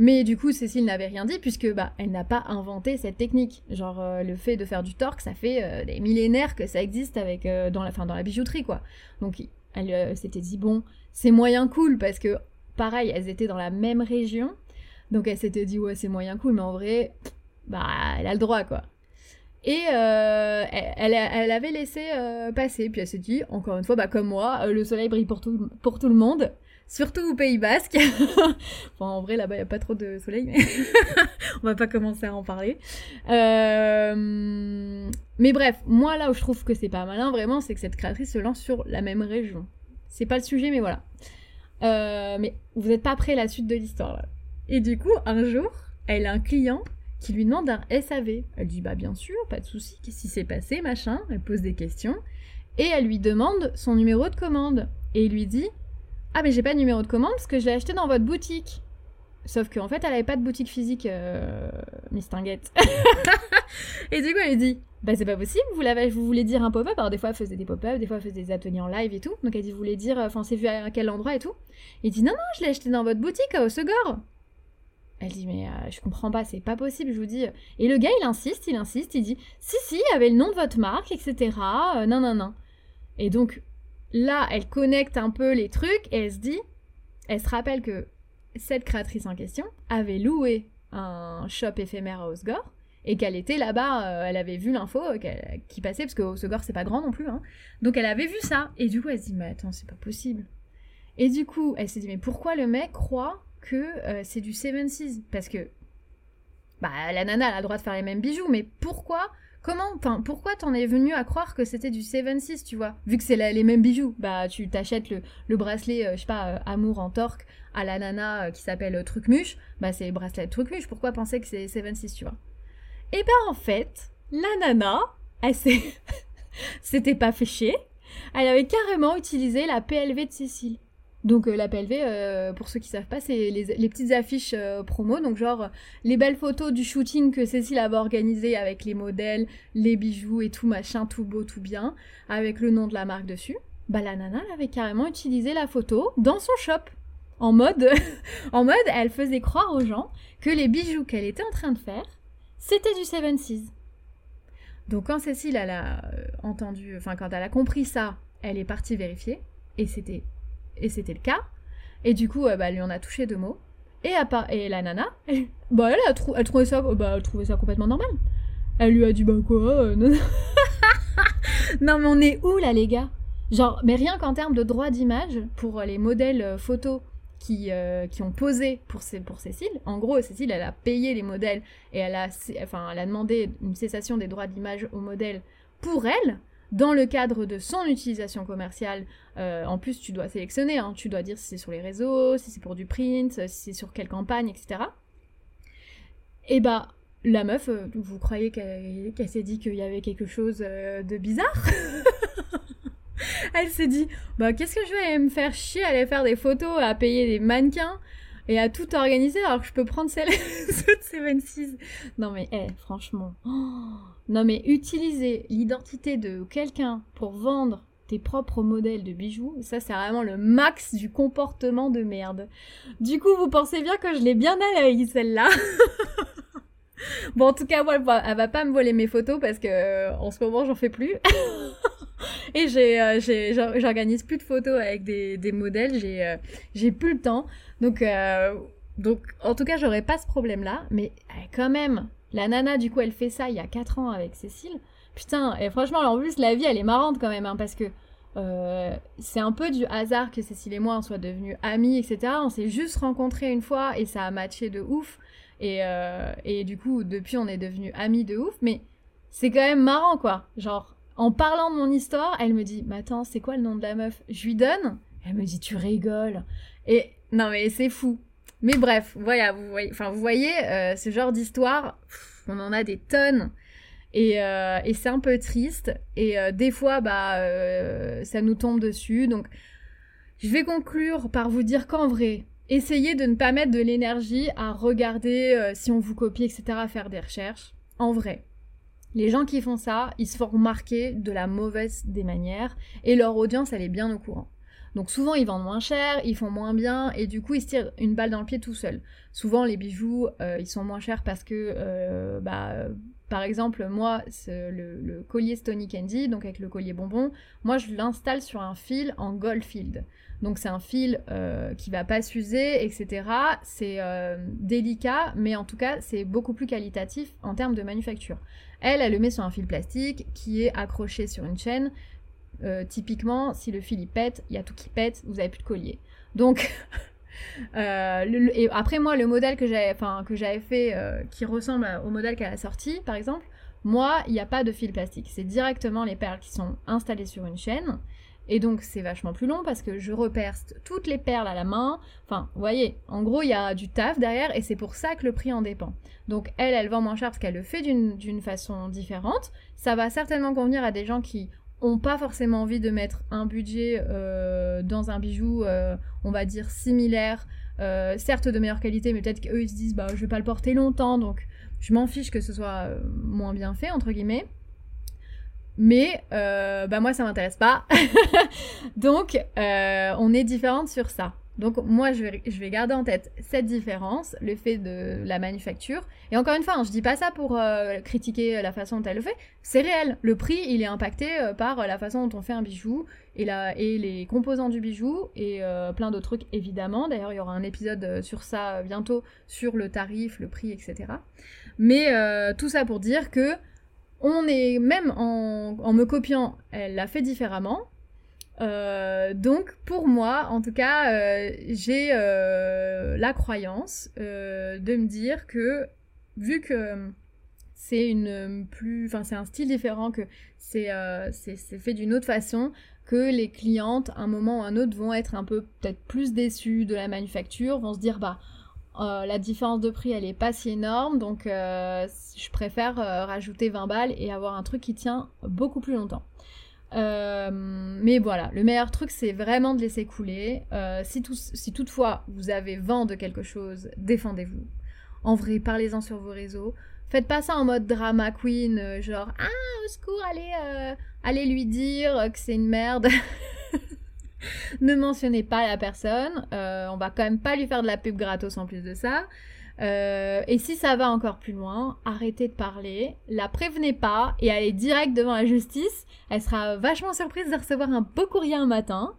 Mais du coup, Cécile n'avait rien dit puisque bah elle n'a pas inventé cette technique. Genre euh, le fait de faire du torque, ça fait euh, des millénaires que ça existe avec euh, dans la fin dans la bijouterie quoi. Donc elle s'était dit bon, c'est moyen cool parce que pareil, elles étaient dans la même région. Donc elle s'était dit ouais, c'est moyen cool mais en vrai bah elle a le droit quoi. Et elle, elle, avait laissé passer, puis elle s'est dit, encore une fois, bah, comme moi, le soleil brille pour tout, pour tout le monde surtout au Pays Basque. en vrai, là-bas, il n'y a pas trop de soleil, mais on va pas commencer à en parler. Euh, mais bref, moi, là où je trouve que c'est pas malin, vraiment, c'est que cette créatrice se lance sur la même région. C'est pas le sujet, mais voilà. Euh, mais vous n'êtes pas prêt à la suite de l'histoire. Et du coup, un jour, elle a un client qui lui demande un SAV. Elle dit, bah bien sûr, pas de souci, qu'est-ce qui s'est passé, machin. Elle pose des questions. Et elle lui demande son numéro de commande. Et il lui dit, ah, mais j'ai pas de numéro de commande parce que je l'ai acheté dans votre boutique. Sauf qu'en fait, elle avait pas de boutique physique, euh, Miss Tinguette. et du coup, elle dit Bah, c'est pas possible, vous, l'avez, vous voulez dire un pop-up? Alors, des fois, elle faisait des pop-up, des fois, elle faisait des ateliers en live et tout. Donc, elle dit Vous voulez dire, enfin, c'est vu à quel endroit et tout Il dit Non, non, je l'ai acheté dans votre boutique à Osegor. Elle dit mais euh, je comprends pas, c'est pas possible, je vous dis. Et le gars il insiste, il insiste, il dit si si, il y avait le nom de votre marque, etc. Euh, non non non. Et donc Là, elle connecte un peu les trucs et elle se dit, elle se rappelle que cette créatrice en question avait loué un shop éphémère à Osgore et qu'elle était là-bas, euh, elle avait vu l'info euh, qui passait, parce que Osgore c'est pas grand non plus, hein. donc elle avait vu ça, et du coup elle se dit, mais attends, c'est pas possible. Et du coup, elle s'est dit, mais pourquoi le mec croit que euh, c'est du Seven Seas? Parce que, bah, la nana, elle a le droit de faire les mêmes bijoux, mais pourquoi Comment, enfin, pourquoi t'en es venu à croire que c'était du 7-6, tu vois Vu que c'est les mêmes bijoux, bah tu t'achètes le, bracelet, euh, je sais pas, euh, amour en torque à la nana euh, qui s'appelle Trucmuche, bah c'est bracelet Trucmuche, pourquoi penser que c'est 7-6, tu vois? Et ben en fait, la nana, elle s'est... C'était pas fait elle avait carrément utilisé la PLV de Cécile. Donc euh, la PLV, euh, pour ceux qui savent pas, c'est les, petites affiches euh, promo, donc genre les belles photos du shooting que Cécile avait organisé avec les modèles, les bijoux et tout machin, tout beau, tout bien, avec le nom de la marque dessus. Bah la nana, elle avait carrément utilisé la photo dans son shop. en mode, en mode, elle faisait croire aux gens que les bijoux qu'elle était en train de faire, c'était du Seven Seas. Donc quand Cécile elle a entendu, enfin quand elle a compris ça, elle est partie vérifier et c'était et c'était le cas. Et du coup, euh, bah, elle lui en a touché deux mots. Et, à part, et la nana, elle, bah, elle, a trou trouvait ça, bah, elle trouvait ça complètement normal. Elle lui a dit, bah quoi euh, non, mais on est où là, les gars? Genre, mais rien qu'en termes de droit d'image, pour les modèles photos qui, qui ont posé pour, pour Cécile, en gros, Cécile, elle a payé les modèles et elle a, enfin, elle a demandé une cessation des droits d'image aux modèles pour elle, dans le cadre de son utilisation commerciale, euh, en plus tu dois sélectionner, hein. tu dois dire si c'est sur les réseaux, si c'est pour du print, si c'est sur quelle campagne, etc. Et bah la meuf, euh, vous croyez qu'elle s'est dit qu'il y avait quelque chose euh, de bizarre? Elle s'est dit, bah qu'est-ce que je vais me faire chier aller faire des photos, à payer des mannequins et à tout organiser alors que je peux prendre celle de 26. Non mais, eh, franchement. non mais utiliser l'identité de quelqu'un pour vendre tes propres modèles de bijoux, ça c'est vraiment le max du comportement de merde. Du coup, vous pensez bien que je l'ai bien à l'œil celle-là. bon, en tout cas, moi, elle va pas me voler mes photos parce que euh, en ce moment, j'en fais plus. Et euh, j'ai, j'organise plus de photos avec des, modèles, j'ai, euh, j'ai plus le temps. Donc, donc, en tout cas, j'aurais pas ce problème-là. Mais quand même, la nana, du coup, elle fait ça il y a 4 ans avec Cécile. Putain, et franchement, en plus, la vie, elle est marrante quand même, hein, parce que euh, c'est un peu du hasard que Cécile et moi, on soit devenus amis, etc. On s'est juste rencontrés une fois et ça a matché de ouf. Et, euh, et du coup, depuis, on est devenus amis de ouf. Mais c'est quand même marrant, quoi. Genre, en parlant de mon histoire, elle me dit, mais attends, c'est quoi le nom de la meuf? Je lui donne. Elle me dit, tu rigoles. Et non, mais c'est fou. Mais bref, voilà, vous voyez, enfin, vous voyez euh, ce genre d'histoire, on en a des tonnes. Et, euh, et c'est un peu triste. Et euh, des fois, bah, ça nous tombe dessus. Donc, je vais conclure par vous dire qu'en vrai, essayez de ne pas mettre de l'énergie à regarder si on vous copie, etc., à faire des recherches. En vrai, les gens qui font ça, ils se font remarquer de la mauvaise des manières et leur audience, elle est bien au courant. Donc souvent ils vendent moins cher, ils font moins bien et du coup ils se tirent une balle dans le pied tout seuls. Souvent les bijoux euh, ils sont moins chers parce que euh, bah, par exemple moi le, collier Stony Candy donc avec le collier bonbon, moi je l'installe sur un fil en Goldfield. Donc c'est un fil euh, qui va pas s'user, etc. C'est délicat, mais en tout cas c'est beaucoup plus qualitatif en termes de manufacture. Elle, elle le met sur un fil plastique qui est accroché sur une chaîne euh, typiquement, si le fil il pète, il y a tout qui pète, vous avez plus de collier. Donc, euh, après moi, le modèle que j'avais, enfin que j'avais fait, euh, qui ressemble au modèle qu'elle a sorti, par exemple, moi, il n'y a pas de fil plastique. C'est directement les perles qui sont installées sur une chaîne. Et donc c'est vachement plus long parce que je reperce toutes les perles à la main. Enfin, vous voyez, en gros, il y a du taf derrière et c'est pour ça que le prix en dépend. Donc elle, elle vend moins cher parce qu'elle le fait d'une façon différente. Ça va certainement convenir à des gens qui ont pas forcément envie de mettre un budget euh, dans un bijou, euh, on va dire similaire, euh, certes de meilleure qualité, mais peut-être qu'eux ils se disent bah je vais pas le porter longtemps, donc je m'en fiche que ce soit moins bien fait entre guillemets. Mais bah moi ça m'intéresse pas, donc on est différente sur ça. Donc moi, je vais, je vais, garder en tête cette différence, le fait de la manufacture. Et encore une fois, hein, je dis pas ça pour euh, critiquer la façon dont elle le fait. C'est réel. Le prix, il est impacté euh, par la façon dont on fait un bijou et, la, et les composants du bijou et euh, plein d'autres trucs, évidemment. D'ailleurs, il y aura un épisode sur ça bientôt, sur le tarif, le prix, etc. Mais tout ça pour dire que on est, même en, en me copiant, elle l'a fait différemment. Euh, donc pour moi, en tout cas, euh, j'ai euh, la croyance de me dire que vu que c'est plus, c'est un style différent, que c'est c'est fait d'une autre façon, que les clientes, à un moment ou à un autre, vont être un peu peut-être plus déçues de la manufacture, vont se dire bah la différence de prix elle est pas si énorme, donc je préfère rajouter 20 balles et avoir un truc qui tient beaucoup plus longtemps. Euh, mais voilà, le meilleur truc, c'est vraiment de laisser couler. Euh, si, toutefois vous avez vent de quelque chose, défendez-vous. En vrai, parlez-en sur vos réseaux. Faites pas ça en mode drama queen, euh, genre ah au secours, allez, allez lui dire que c'est une merde. ne mentionnez pas la personne. on va quand même pas lui faire de la pub gratos en plus de ça. Euh, et si ça va encore plus loin, arrêtez de parler, la prévenez pas et allez direct devant la justice. Elle sera vachement surprise de recevoir un beau courrier un matin.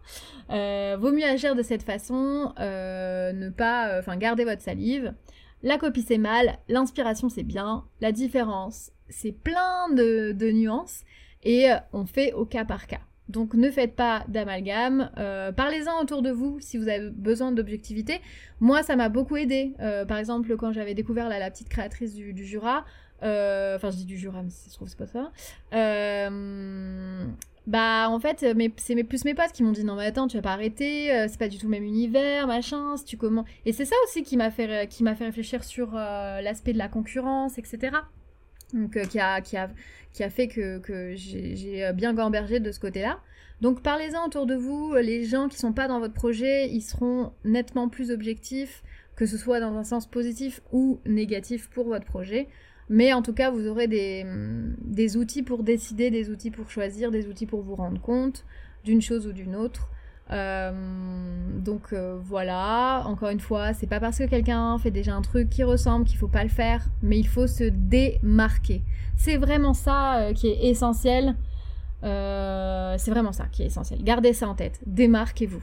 Euh, vaut mieux agir de cette façon, euh, ne pas, enfin, garder votre salive. La copie c'est mal, l'inspiration c'est bien, la différence c'est plein de, de nuances et on fait au cas par cas. Donc ne faites pas d'amalgame. Euh, parlez-en autour de vous si vous avez besoin d'objectivité. Moi, ça m'a beaucoup aidé. Euh, par exemple, quand j'avais découvert la petite créatrice du, Jura, euh, enfin je dis du Jura, mais si ça se trouve c'est pas ça. bah en fait, c'est plus mes potes qui m'ont dit non mais attends, tu vas pas arrêter, c'est pas du tout le même univers, machin, si tu comment. Et c'est ça aussi qui m'a fait, qui m'a fait réfléchir sur l'aspect de la concurrence, etc donc euh, qui, a, fait que, que j'ai euh, bien gambergé de ce côté-là. Donc parlez-en autour de vous, les gens qui sont pas dans votre projet, ils seront nettement plus objectifs, que ce soit dans un sens positif ou négatif pour votre projet. Mais en tout cas, vous aurez des outils pour décider, des outils pour choisir, des outils pour vous rendre compte d'une chose ou d'une autre. Euh, donc euh, voilà, encore une fois, c'est pas parce que quelqu'un fait déjà un truc qui ressemble qu'il faut pas le faire, mais il faut se démarquer. C'est vraiment ça euh, qui est essentiel. c'est vraiment ça qui est essentiel. Gardez ça en tête. Démarquez-vous.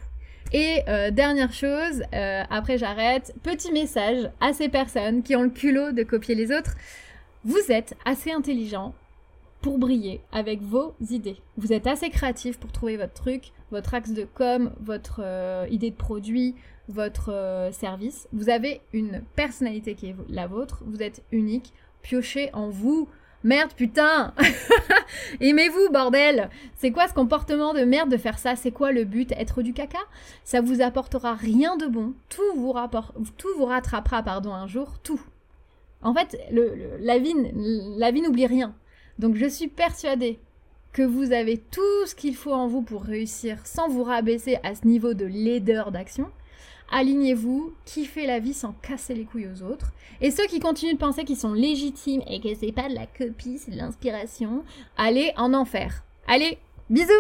Et dernière chose, après j'arrête, petit message à ces personnes qui ont le culot de copier les autres. Vous êtes assez intelligent pour briller avec vos idées. Vous êtes assez créatif pour trouver votre truc, votre axe de com, votre euh, idée de produit, votre euh, service. Vous avez une personnalité qui est la vôtre, vous êtes unique, piochez en vous. Merde, putain Aimez-vous, bordel C'est quoi ce comportement de merde de faire ça? C'est quoi le but? Être du caca? Ça vous apportera rien de bon. Tout vous, tout vous rattrapera pardon, un jour. Tout. En fait, la vie, la vie n'oublie rien. Donc je suis persuadée que vous avez tout ce qu'il faut en vous pour réussir sans vous rabaisser à ce niveau de laideur d'action. Alignez-vous, kiffez la vie sans casser les couilles aux autres. Et ceux qui continuent de penser qu'ils sont légitimes et que c'est pas de la copie, c'est de l'inspiration, allez en enfer. Allez, bisous